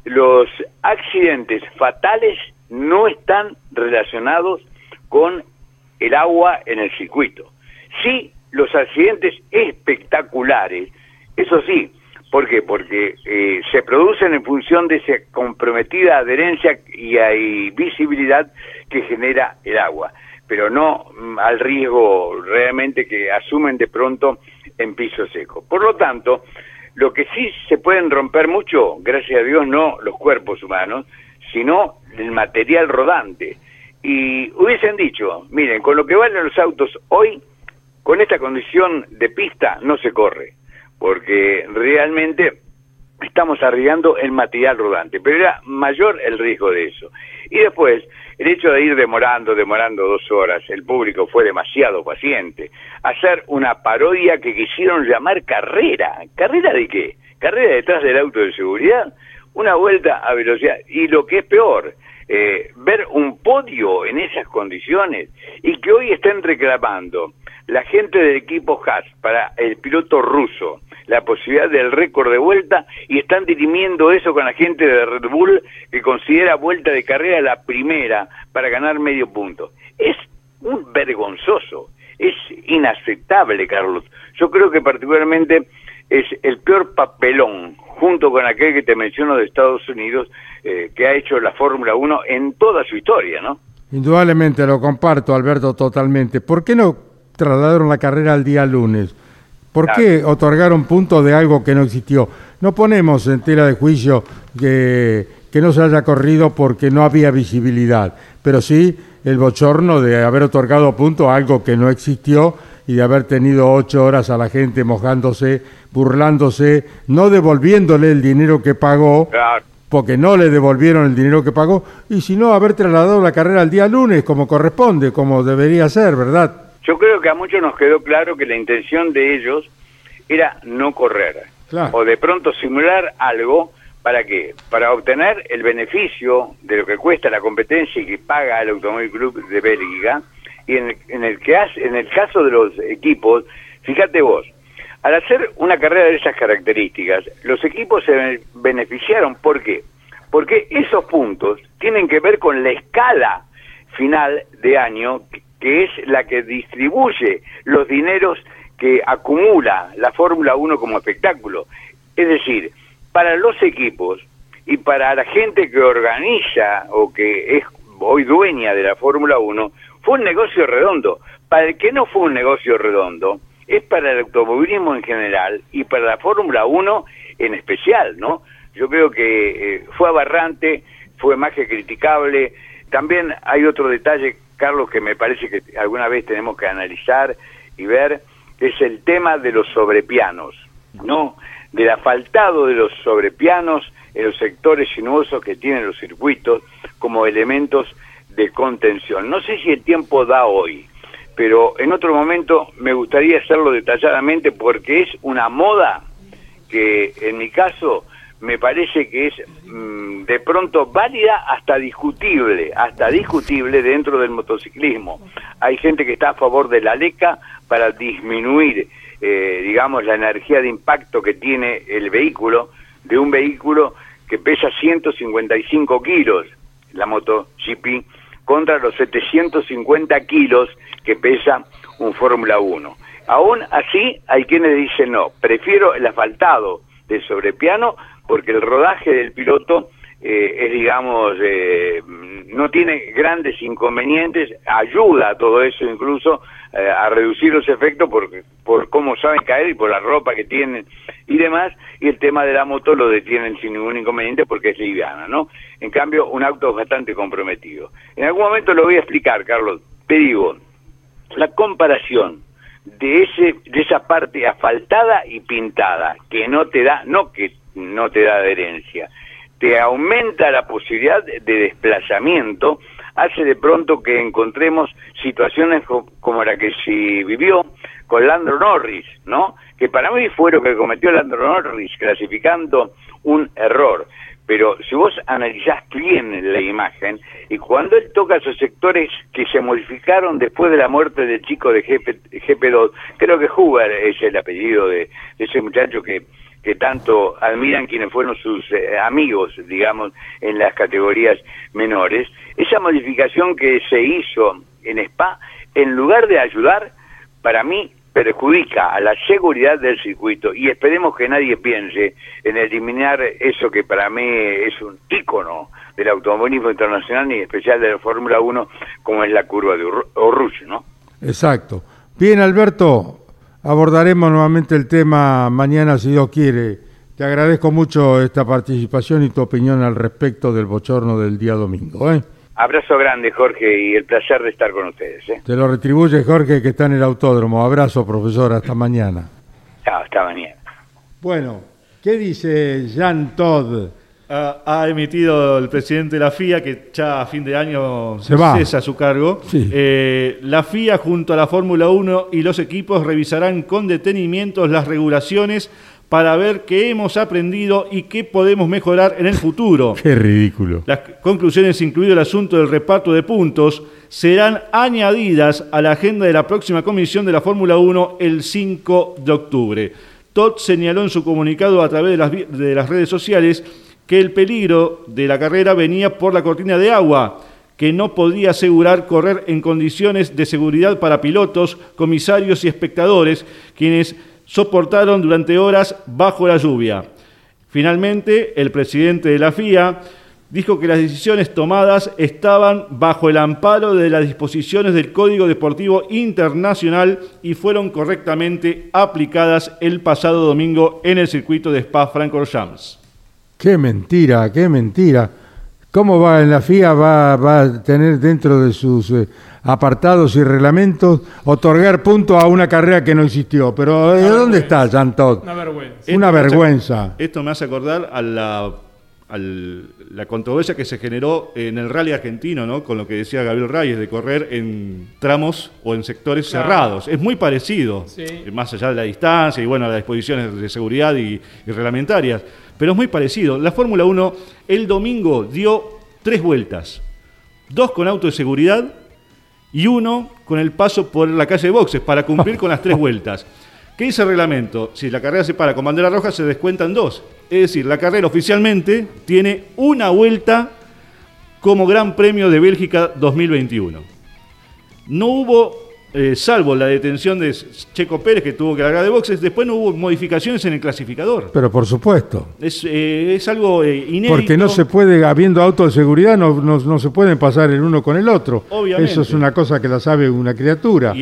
los accidentes fatales no están relacionados con el agua en el circuito. Sí, los accidentes espectaculares, eso sí, ¿por qué? Porque eh, se producen en función de esa comprometida adherencia y hay visibilidad que genera el agua, pero no mm, al riesgo realmente que asumen de pronto en piso seco. Por lo tanto, lo que sí se pueden romper mucho, gracias a Dios, no los cuerpos humanos, sino el material rodante. Y hubiesen dicho, miren, con lo que valen los autos hoy, con esta condición de pista no se corre, porque realmente estamos arriesgando el material rodante, pero era mayor el riesgo de eso. Y después, el hecho de ir demorando, demorando dos horas, el público fue demasiado paciente, hacer una parodia que quisieron llamar carrera. ¿Carrera de qué? ¿Carrera detrás del auto de seguridad? Una vuelta a velocidad. Y lo que es peor, eh, ver un podio en esas condiciones y que hoy estén reclamando la gente del equipo Haas para el piloto ruso la posibilidad del récord de vuelta y están dirimiendo eso con la gente de Red Bull que considera vuelta de carrera la primera para ganar medio punto. Es un vergonzoso, es inaceptable, Carlos. Yo creo que particularmente es el peor papelón, junto con aquel que te menciono de Estados Unidos, eh, que ha hecho la Fórmula 1 en toda su historia, ¿no? Indudablemente, lo comparto, Alberto, totalmente. ¿Por qué no trasladaron la carrera al día lunes? ¿Por qué otorgaron puntos de algo que no existió? No ponemos en tela de juicio que, que no se haya corrido porque no había visibilidad, pero sí el bochorno de haber otorgado puntos a algo que no existió y de haber tenido ocho horas a la gente mojándose, burlándose, no devolviéndole el dinero que pagó, porque no le devolvieron el dinero que pagó, y si no, haber trasladado la carrera al día lunes, como corresponde, como debería ser, ¿verdad? Yo creo que a muchos nos quedó claro que la intención de ellos era no correr, o de pronto simular algo, ¿para qué? Para obtener el beneficio de lo que cuesta la competencia y que paga el Automóvil Club de Bélgica, y en el, en el, que en el caso de los equipos, fíjate vos, al hacer una carrera de esas características, los equipos se beneficiaron. ¿Por qué? Porque esos puntos tienen que ver con la escala final de año, que es la que distribuye los dineros que acumula la Fórmula 1 como espectáculo. Es decir, para los equipos y para la gente que organiza o que es hoy dueña de la Fórmula 1, fue un negocio redondo. Para el que no fue un negocio redondo, es para el automovilismo en general y para la Fórmula 1 en especial, ¿no? Yo creo que eh, fue aberrante, fue más que criticable, también hay otro detalle, Carlos, que me parece que alguna vez tenemos que analizar y ver, es el tema de los sobrepianos, ¿no? Del asfaltado de los sobrepianos en los sectores sinuosos que tienen los circuitos como elementos de contención. No sé si el tiempo da hoy, pero en otro momento me gustaría hacerlo detalladamente porque es una moda que en mi caso me parece que es mm, de pronto válida hasta discutible, hasta discutible dentro del motociclismo. Hay gente que está a favor de la LECA para disminuir, eh, digamos, la energía de impacto que tiene el vehículo, de un vehículo que pesa 155 kilos, la moto GP, contra los 750 kilos que pesa un Fórmula 1. Aún así, hay quienes dicen no, prefiero el asfaltado del sobrepiano porque el rodaje del piloto eh, es, digamos, eh, no tiene grandes inconvenientes, ayuda a todo eso incluso eh, a reducir los efectos por, por cómo saben caer y por la ropa que tienen y demás, y el tema de la moto lo detienen sin ningún inconveniente porque es liviana, ¿no? En cambio, un auto bastante comprometido. En algún momento lo voy a explicar, Carlos. Te digo, la comparación de ese de esa parte asfaltada y pintada que no te da no que no te da adherencia te aumenta la posibilidad de desplazamiento hace de pronto que encontremos situaciones como la que se vivió con Landro Norris, ¿no? Que para mí fue lo que cometió Landro Norris, clasificando un error. Pero si vos analizás bien la imagen, y cuando él toca esos sectores que se modificaron después de la muerte del chico de GP, 2 creo que Huber es el apellido de ese muchacho que que tanto admiran quienes fueron sus eh, amigos, digamos, en las categorías menores, esa modificación que se hizo en Spa, en lugar de ayudar, para mí perjudica a la seguridad del circuito y esperemos que nadie piense en eliminar eso que para mí es un ícono del automovilismo internacional y especial de la Fórmula 1 como es la curva de Orruch, ¿no? Exacto. Bien, Alberto, Abordaremos nuevamente el tema mañana si Dios quiere. Te agradezco mucho esta participación y tu opinión al respecto del bochorno del día domingo. ¿eh? Abrazo grande, Jorge, y el placer de estar con ustedes. ¿eh? Te lo retribuye, Jorge, que está en el autódromo. Abrazo, profesor. Hasta mañana. Chao, hasta mañana. Bueno, ¿qué dice Jean Todd? Ha, emitido el presidente de la FIA, que ya a fin de año Se cesa su cargo. Eh, la FIA junto a la Fórmula 1 y los equipos revisarán con detenimiento las regulaciones para ver qué hemos aprendido y qué podemos mejorar en el futuro. Qué ridículo. Las conclusiones, incluido el asunto del reparto de puntos, serán añadidas a la agenda de la próxima comisión de la Fórmula 1 el 5 de octubre. Todd señaló en su comunicado a través de las, de las redes sociales que el peligro de la carrera venía por la cortina de agua, que no podía asegurar correr en condiciones de seguridad para pilotos, comisarios y espectadores, quienes soportaron durante horas bajo la lluvia. Finalmente, el presidente de la FIA dijo que las decisiones tomadas estaban bajo el amparo de las disposiciones del Código Deportivo Internacional y fueron correctamente aplicadas el pasado domingo en el circuito de Spa-Francorchamps. Qué mentira, qué mentira. ¿Cómo va en la FIA? ¿Va, va a tener dentro de sus eh, apartados y reglamentos otorgar puntos a una carrera que no existió? Pero ¿de dónde está, Jean Todt? Una vergüenza. Una vergüenza. esto me hace acordar a la, la controversia que se generó en el rally argentino, ¿no? Con lo que decía Gabriel Reyes, de correr en tramos o en sectores cerrados. Es muy parecido, más allá de la distancia y bueno, las disposiciones de seguridad y reglamentarias pero es muy parecido. La Fórmula 1 el domingo dio tres vueltas, dos con auto de seguridad y uno con el paso por la calle de boxes para cumplir con las tres vueltas. ¿Qué dice el reglamento? Si la carrera se para con bandera roja, se descuentan dos. Es decir, la carrera oficialmente tiene una vuelta como Gran Premio de Bélgica 2021. No hubo eh, salvo la detención de Checo Pérez que tuvo que largar de boxes, después no hubo modificaciones en el clasificador. Pero por supuesto. Es, eh, algo eh, inédito. Porque no se puede, habiendo auto de seguridad, no, no, se pueden pasar el uno con el otro. Obviamente. Eso es una cosa que la sabe una criatura.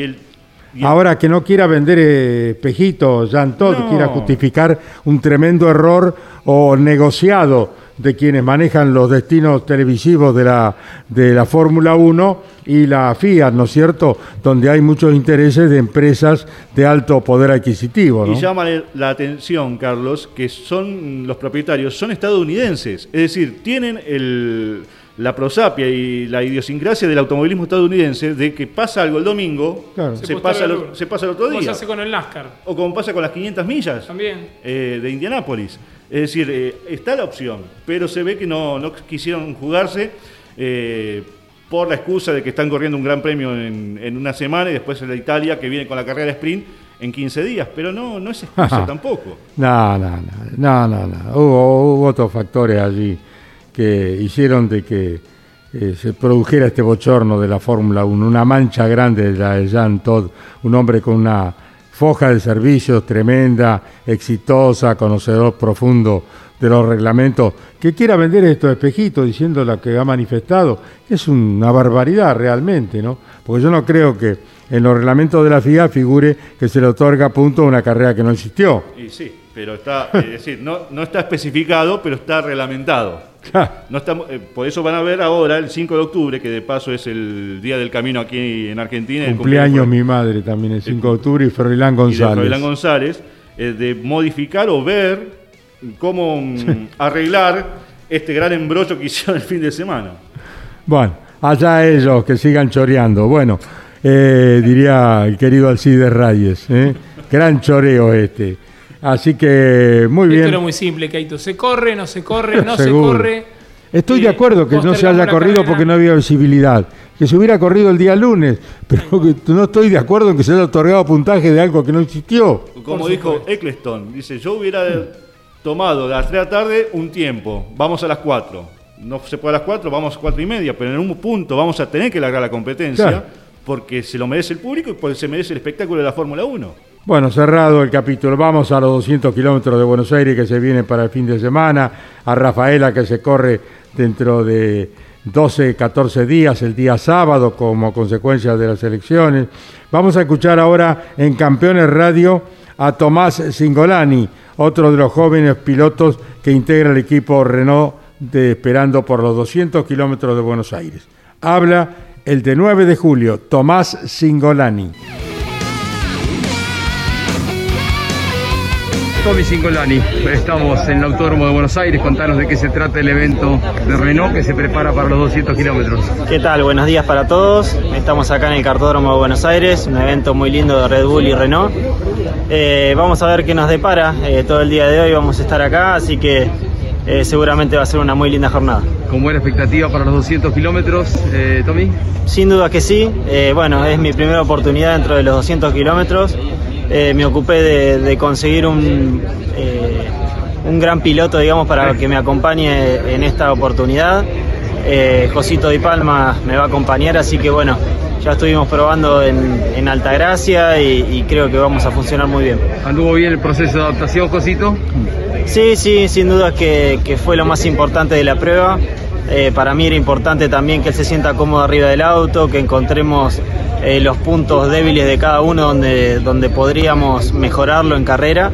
Ahora que no quiera vender espejitos, Jean Todt, quiera justificar un tremendo error o negociado de quienes manejan los destinos televisivos de la, de la Fórmula 1 y la Fiat, ¿no es cierto?, donde hay muchos intereses de empresas de alto poder adquisitivo. ¿no? Y llama la atención, Carlos, que son los propietarios, son estadounidenses, es decir, tienen el la prosapia y la idiosincrasia del automovilismo estadounidense de que pasa algo el domingo, se, pasa el, se, pasa el, otro día. Como se hace con el NASCAR. O como pasa con las 500 millas También. Eh, de Indianápolis. Es decir, eh, está la opción, pero se ve que no, no quisieron jugarse eh, por la excusa de que están corriendo un gran premio en, en una semana y después en la Italia que viene con la carrera de sprint en 15 días, pero no, no es excusa tampoco. No, no, no, no, no, no. Hubo, hubo otros factores allí que hicieron de que eh, se produjera este bochorno de la Fórmula 1, una mancha grande de la de Jean Todd, un hombre con una foja de servicios tremenda, exitosa, conocedor profundo de los reglamentos, que quiera vender estos espejitos diciendo lo que ha manifestado, es una barbaridad realmente, ¿no? Porque yo no creo que en los reglamentos de la FIA figure que se le otorga punto a una carrera que no existió. Y sí, pero está, es decir, no, no está especificado, pero está reglamentado. No estamos, eh, por eso van a ver ahora, el 5 de octubre, que de paso es el Día del Camino aquí en Argentina. Cumpleaños mi madre también, el 5 de octubre, y Froilán González. Y González, eh, de modificar o ver cómo mm, arreglar este gran embrollo que hicieron el fin de semana. Bueno, allá ellos que sigan choreando. Bueno, eh, diría el querido Alcides Reyes, gran choreo este. Así que muy bien. Esto era muy simple, Keito. Se corre, no se corre, no se corre. Estoy de acuerdo que no se haya corrido porque no había visibilidad. Que se hubiera corrido el día lunes, pero no estoy de acuerdo en que se haya otorgado puntaje de algo que no existió. Como dijo Eccleston, dice, yo hubiera tomado de las 3 de la tarde un tiempo, vamos a las 4. No se puede a las 4, vamos a 4 y media, pero en un punto vamos a tener que largar la competencia porque se lo merece el público y porque se merece el espectáculo de la Fórmula 1. Bueno, cerrado el capítulo. Vamos a los 200 kilómetros de Buenos Aires que se viene para el fin de semana. A Rafaela que se corre dentro de 12, 14 días, el día sábado, como consecuencia de las elecciones. Vamos a escuchar ahora en Campeones Radio a Tomás Singolani, otro de los jóvenes pilotos que integra el equipo Renault de Esperando por los 200 kilómetros de Buenos Aires. Habla el de 9 de julio, Tomás Singolani. Tommy Singolani, estamos en el Autódromo de Buenos Aires, contanos de qué se trata el evento de Renault que se prepara para los 200 kilómetros. ¿Qué tal? Buenos días para todos, estamos acá en el Cartódromo de Buenos Aires, un evento muy lindo de Red Bull y Renault. Eh, vamos a ver qué nos depara, eh, todo el día de hoy vamos a estar acá, así que eh, seguramente va a ser una muy linda jornada. ¿Con buena expectativa para los 200 kilómetros, Tommy? Sin duda que sí, bueno, es mi primera oportunidad dentro de los 200 kilómetros. Eh, me ocupé de, conseguir un, eh, un gran piloto, digamos, para que me acompañe en esta oportunidad. Eh, Josito Di Palma me va a acompañar, así que bueno, ya estuvimos probando en, en Altagracia y, creo que vamos a funcionar muy bien. ¿Anduvo bien el proceso de adaptación, Josito? Sí, sí, sin duda que, que fue lo más importante de la prueba. para mí era importante también que él se sienta cómodo arriba del auto, que encontremos eh, los puntos débiles de cada uno donde, donde podríamos mejorarlo en carrera.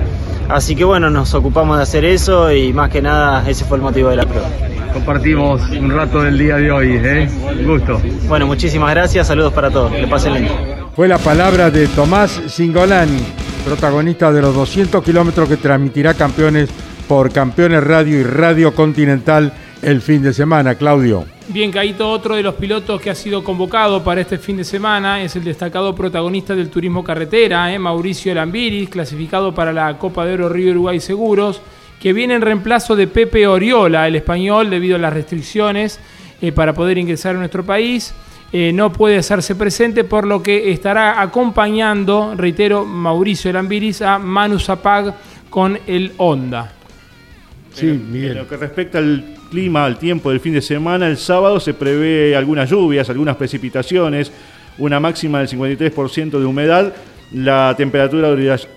Así que bueno, nos ocupamos de hacer eso y más que nada ese fue el motivo de la prueba. Compartimos un rato del día de hoy, ¿eh? Un gusto. Bueno, muchísimas gracias, saludos para todos, que pasen lindo. Fue la palabra de Tomás Singolani, protagonista de los 200 kilómetros que transmitirá campeones por Campeones Radio y Radio Continental el fin de semana, Claudio. Bien, Caíto, otro de los pilotos que ha sido convocado para este fin de semana es el destacado protagonista del turismo carretera, eh, Mauricio Lambiris, clasificado para la Copa de Oro Río Uruguay Seguros, que viene en reemplazo de Pepe Oriola, el español, debido a las restricciones eh, para poder ingresar a nuestro país. Eh, no puede hacerse presente, por lo que estará acompañando, reitero, Mauricio Lambiris a Manu Zapag con el Honda. Sí, En lo que respecta al clima, al tiempo del fin de semana, el sábado se prevé algunas lluvias, algunas precipitaciones, una máxima del 53% de humedad. La temperatura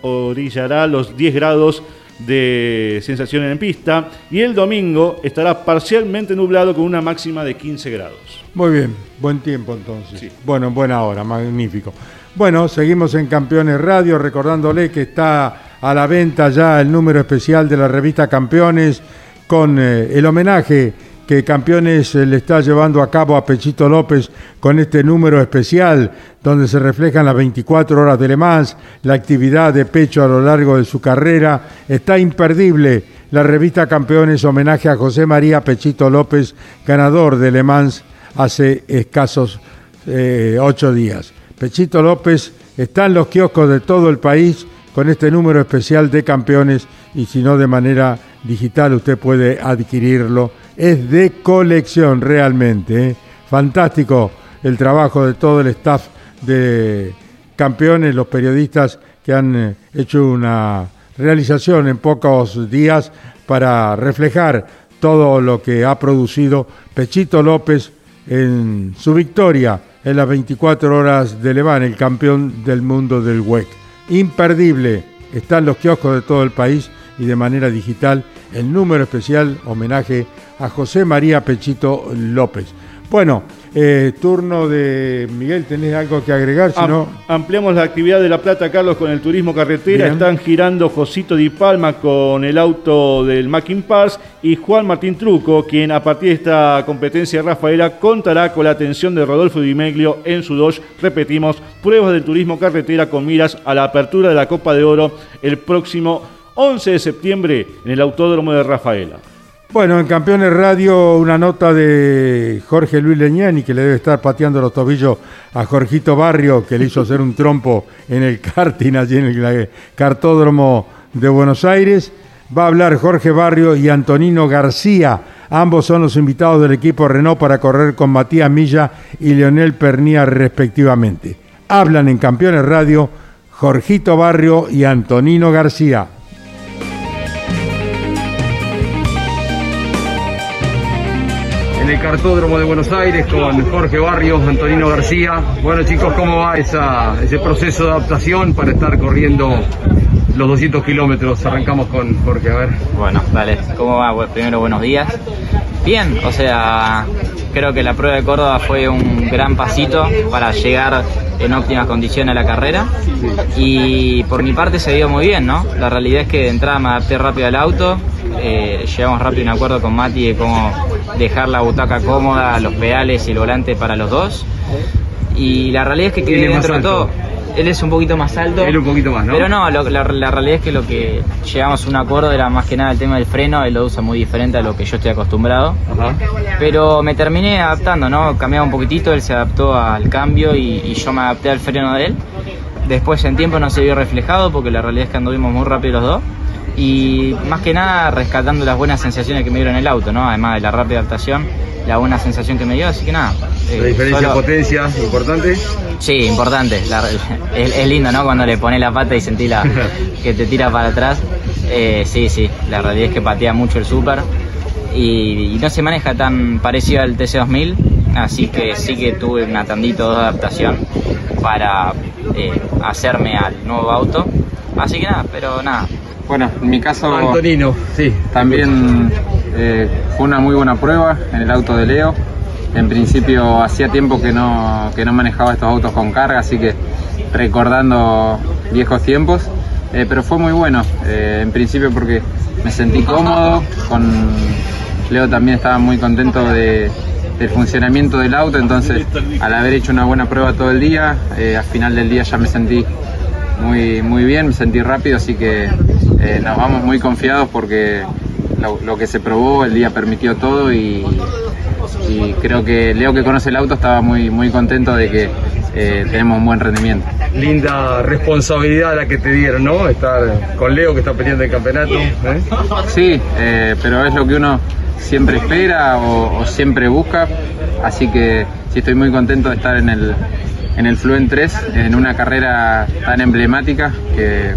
orillará los 10 grados de sensación en pista y el domingo estará parcialmente nublado con una máxima de 15 grados. Muy bien, buen tiempo entonces. Bueno, buena hora, magnífico. Bueno, seguimos en Campeones Radio, recordándole que está a la venta ya el número especial de la revista Campeones con eh, el homenaje que Campeones eh, le está llevando a cabo a Pechito López con este número especial donde se reflejan las 24 horas de Le Mans, la actividad de Pecho a lo largo de su carrera. Está imperdible la revista Campeones homenaje a José María Pechito López, ganador de Le Mans hace escasos eh, ocho días. Pechito López está en los kioscos de todo el país con este número especial de campeones y si no de manera digital usted puede adquirirlo. Es de colección realmente. ¿eh? Fantástico el trabajo de todo el staff de campeones, los periodistas que han eh, hecho una realización en pocos días para reflejar todo lo que ha producido Pechito López en su victoria en las 24 horas de Le Mans, el campeón del mundo del WEC. Imperdible, están los kioscos de todo el país y de manera digital el número especial homenaje a José María Pechito López. Bueno, eh, turno de Miguel, ¿tenés algo que agregar? Si no... Ampliamos la actividad de La Plata, Carlos, con el turismo carretera. Están girando Josito Di Palma con el auto del Mackin Pass y Juan Martín Truco, quien a partir de esta competencia Rafaela contará con la atención de Rodolfo Di Meglio en su dos, repetimos, pruebas del turismo carretera con miras a la apertura de la Copa de Oro el próximo 11 de septiembre en el Autódromo de Rafaela. Bueno, en Campeones Radio una nota de Jorge Luis Leñani que le debe estar pateando los tobillos a Jorgito Barrio que le hizo hacer un trompo en el karting allí en el cartódromo de Buenos Aires. Va a hablar Jorge Barrio y Antonino García. Ambos son los invitados del equipo Renault para correr con Matías Milla y Leonel Pernía respectivamente. Hablan en Campeones Radio Jorgito Barrio y Antonino García. En el cartódromo de Buenos Aires con Jorge Barrios, Antonino García. Bueno chicos, ¿cómo va ese proceso de adaptación para estar corriendo los 200 kilómetros? Arrancamos con Jorge, a ver. Bueno, dale, ¿cómo va? primero, buenos días. Bien, o sea, creo que la prueba de Córdoba fue un gran pasito para llegar en óptimas condiciones a la carrera y por mi parte se dio muy bien, ¿no? La realidad es que de entrada me adapté rápido al auto, eh, llegamos rápido a un acuerdo con Mati de cómo dejar la butaca cómoda, los pedales y el volante para los dos. Y la realidad es que quedé dentro de todo. Él es un poquito más alto. Él un poquito más, ¿no? Pero no, la, realidad es que lo que llegamos a un acuerdo era más que nada el tema del freno. Él lo usa muy diferente a lo que yo estoy acostumbrado. Pero me terminé adaptando, ¿no? Cambiaba un poquitito, él se adaptó al cambio y, y yo me adapté al freno de él. Después en tiempo no se vio reflejado porque la realidad es que anduvimos muy rápido los dos y más que nada rescatando las buenas sensaciones que me dieron el auto, ¿no? Además de la rápida adaptación, la buena sensación que me dio, así que nada. ¿La diferencia de potencia importante? Sí, importante. es, lindo, ¿no? Cuando le pones la pata y sentís la, que te tira para atrás. Eh, sí, sí, la realidad es que patea mucho el Super y, no se maneja tan parecido al TC2000, así que sí que tuve una tandito de adaptación para eh, hacerme al nuevo auto. Así que nada, pero nada, bueno, en mi caso. Antonino, sí. También eh, fue una muy buena prueba en el auto de Leo. En principio hacía tiempo que no, que no manejaba estos autos con carga, así que recordando viejos tiempos. Eh, pero fue muy bueno, eh, en principio porque me sentí cómodo, con Leo también estaba muy contento de, del funcionamiento del auto, entonces al haber hecho una buena prueba todo el día, al final del día ya me sentí muy, muy bien, me sentí rápido, así que eh, nos vamos muy confiados porque lo, que se probó el día permitió todo y, creo que Leo que conoce el auto estaba muy, muy contento de que eh, tenemos un buen rendimiento. Linda responsabilidad la que te dieron, ¿no? Estar con Leo que está peleando el campeonato. ¿eh? Sí, pero es lo que uno siempre espera o, o siempre busca, así que sí estoy muy contento de estar en el, en el Fluent 3, en una carrera tan emblemática que,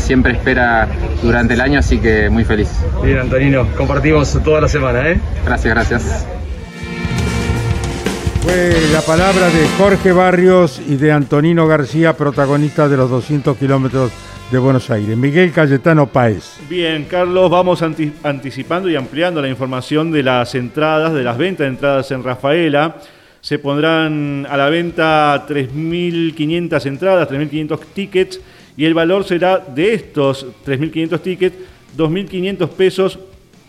siempre espera durante el año, así que muy feliz. Bien, Antonino, compartimos toda la semana, ¿eh? Gracias, gracias. Fue la palabra de Jorge Barrios y de Antonino García, protagonistas de los 200 kilómetros de Buenos Aires. Miguel Cayetano Páez. Bien, Carlos, vamos anticipando y ampliando la información de las entradas, de las ventas de entradas en Rafaela se pondrán a la venta 3.500 entradas, 3.500 tickets y el valor será de estos 3.500 tickets 2.500 pesos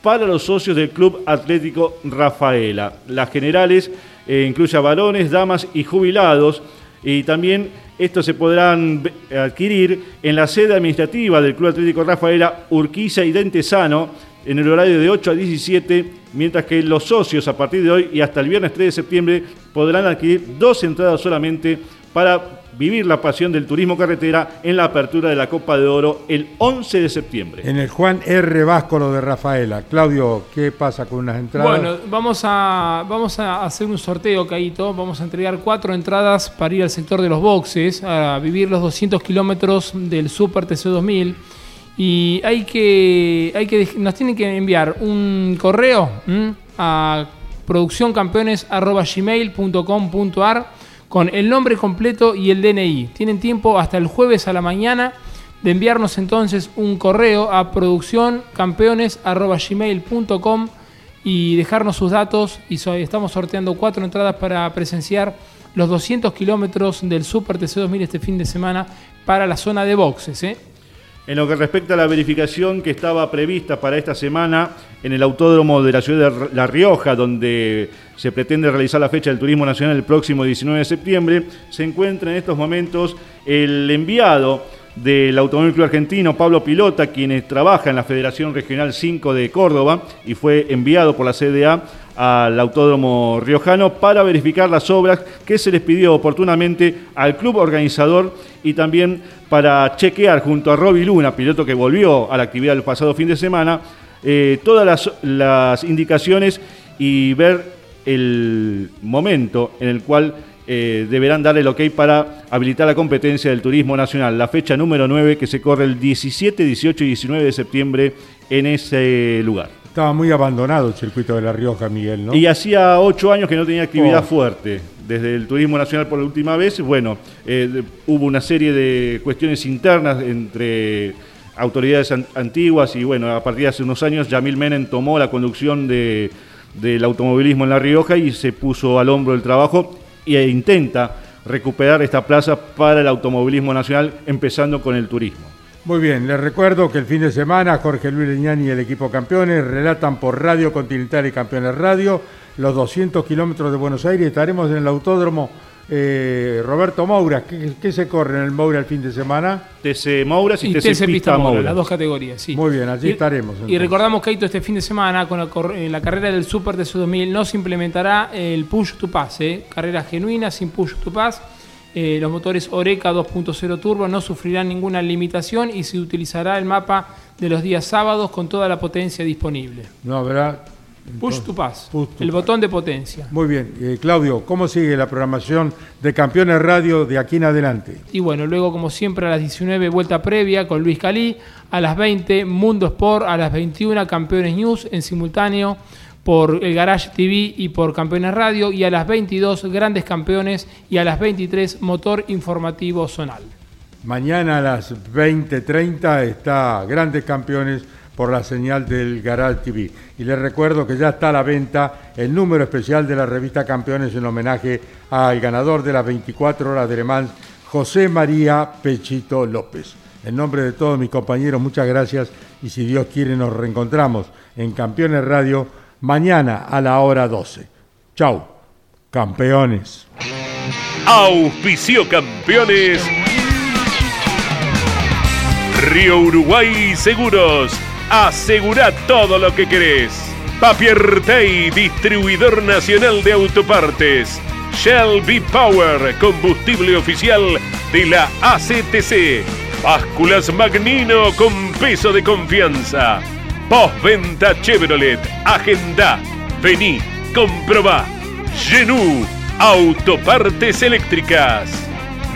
para los socios del Club Atlético Rafaela. Las generales eh, incluye a varones, damas y jubilados. Y también estos se podrán adquirir en la sede administrativa del Club Atlético Rafaela, Urquiza y Dentesano, en el horario de 8 a 17, mientras que los socios a partir de hoy y hasta el viernes 3 de septiembre podrán adquirir dos entradas solamente para vivir la pasión del turismo carretera en la apertura de la Copa de Oro el 11 de septiembre. En el Juan R. Váscolo de Rafaela. Claudio, ¿qué pasa con unas entradas? Bueno, vamos a, vamos a hacer un sorteo, Caito. Vamos a entregar cuatro entradas para ir al sector de los boxes, a vivir los 200 kilómetros del Super TC2000. Y hay que, hay que, nos tienen que enviar un correo a produccioncampeones.gmail.com.ar con el nombre completo y el DNI. Tienen tiempo hasta el jueves a la mañana de enviarnos entonces un correo a produccioncampeones.gmail.com y dejarnos sus datos y estamos sorteando cuatro entradas para presenciar los 200 kilómetros del Super TC2000 este fin de semana para la zona de boxes. ¿eh? En lo que respecta a la verificación que estaba prevista para esta semana en el Autódromo de la ciudad de La Rioja, donde se pretende realizar la fecha del Turismo Nacional el próximo 19 de septiembre, se encuentra en estos momentos el enviado del Automóvil Club Argentino, Pablo Pilota, quien trabaja en la Federación Regional 5 de Córdoba y fue enviado por la CDA al Autódromo Riojano para verificar las obras que se les pidió oportunamente al club organizador y también para chequear junto a Roby Luna, piloto que volvió a la actividad el pasado fin de semana, eh, todas las, indicaciones y ver el momento en el cual eh, deberán darle el ok para habilitar la competencia del turismo nacional, la fecha número 9 que se corre el 17, 18 y 19 de septiembre en ese lugar. Estaba muy abandonado el circuito de La Rioja, Miguel, ¿no? Y hacía ocho años que no tenía actividad oh. fuerte. Desde el turismo nacional por la última vez, bueno, eh, hubo una serie de cuestiones internas entre autoridades antiguas y bueno, a partir de hace unos años Yamil Menem tomó la conducción de, del automovilismo en La Rioja y se puso al hombro el trabajo e intenta recuperar esta plaza para el automovilismo nacional, empezando con el turismo. Muy bien, les recuerdo que el fin de semana Jorge Luis Leñani y el equipo campeones relatan por Radio Continental y Campeones Radio los 200 kilómetros de Buenos Aires. Estaremos en el autódromo eh, Roberto Moura. ¿Qué, se corre en el Moura el fin de semana? TC Moura y, TC, Pista, Moura, las dos categorías, sí. Muy bien, allí estaremos. Y recordamos que este fin de semana con la, carrera del Super de 2000 no se implementará el Push to Pass, ¿eh? carrera genuina sin Push to Pass eh, los motores Oreca 2.0 Turbo no sufrirán ninguna limitación y se utilizará el mapa de los días sábados con toda la potencia disponible. No habrá. Push to pass, el botón de potencia. Muy bien. Eh, Claudio, ¿cómo sigue la programación de Campeones Radio de aquí en adelante? Y bueno, luego como siempre a las 19 vuelta previa con Luis Calí, a las 20 Mundo Sport, a las 21 Campeones News en simultáneo por el Garage TV y por Campeones Radio y a las 22 Grandes Campeones y a las 23 Motor Informativo Zonal. Mañana a las 20.30 está Grandes Campeones por la señal del Garage TV. Y les recuerdo que ya está a la venta el número especial de la revista Campeones en homenaje al ganador de las 24 horas de Le Mans, José María Pechito López. En nombre de todos mis compañeros, muchas gracias y si Dios quiere nos reencontramos en Campeones Radio mañana a la hora 12. Chau, campeones. Auspicio campeones. Río Uruguay Seguros. Asegura todo lo que querés. Papier Tay, distribuidor nacional de autopartes. Shell V-Power, combustible oficial de la ACTC. Básculas Magnino con peso de confianza. Postventa Chevrolet. Agenda. Vení, comprobá. Genú. Autopartes eléctricas.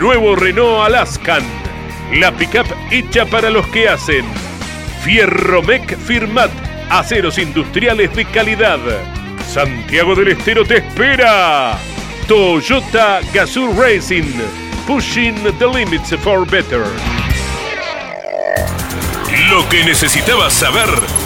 Nuevo Renault Alaskan. La pickup hecha para los que hacen. Fierromec Firmat. Aceros industriales de calidad. Santiago del Estero te espera. Toyota Gazoo Racing. Pushing the limits for better. Lo que necesitabas saber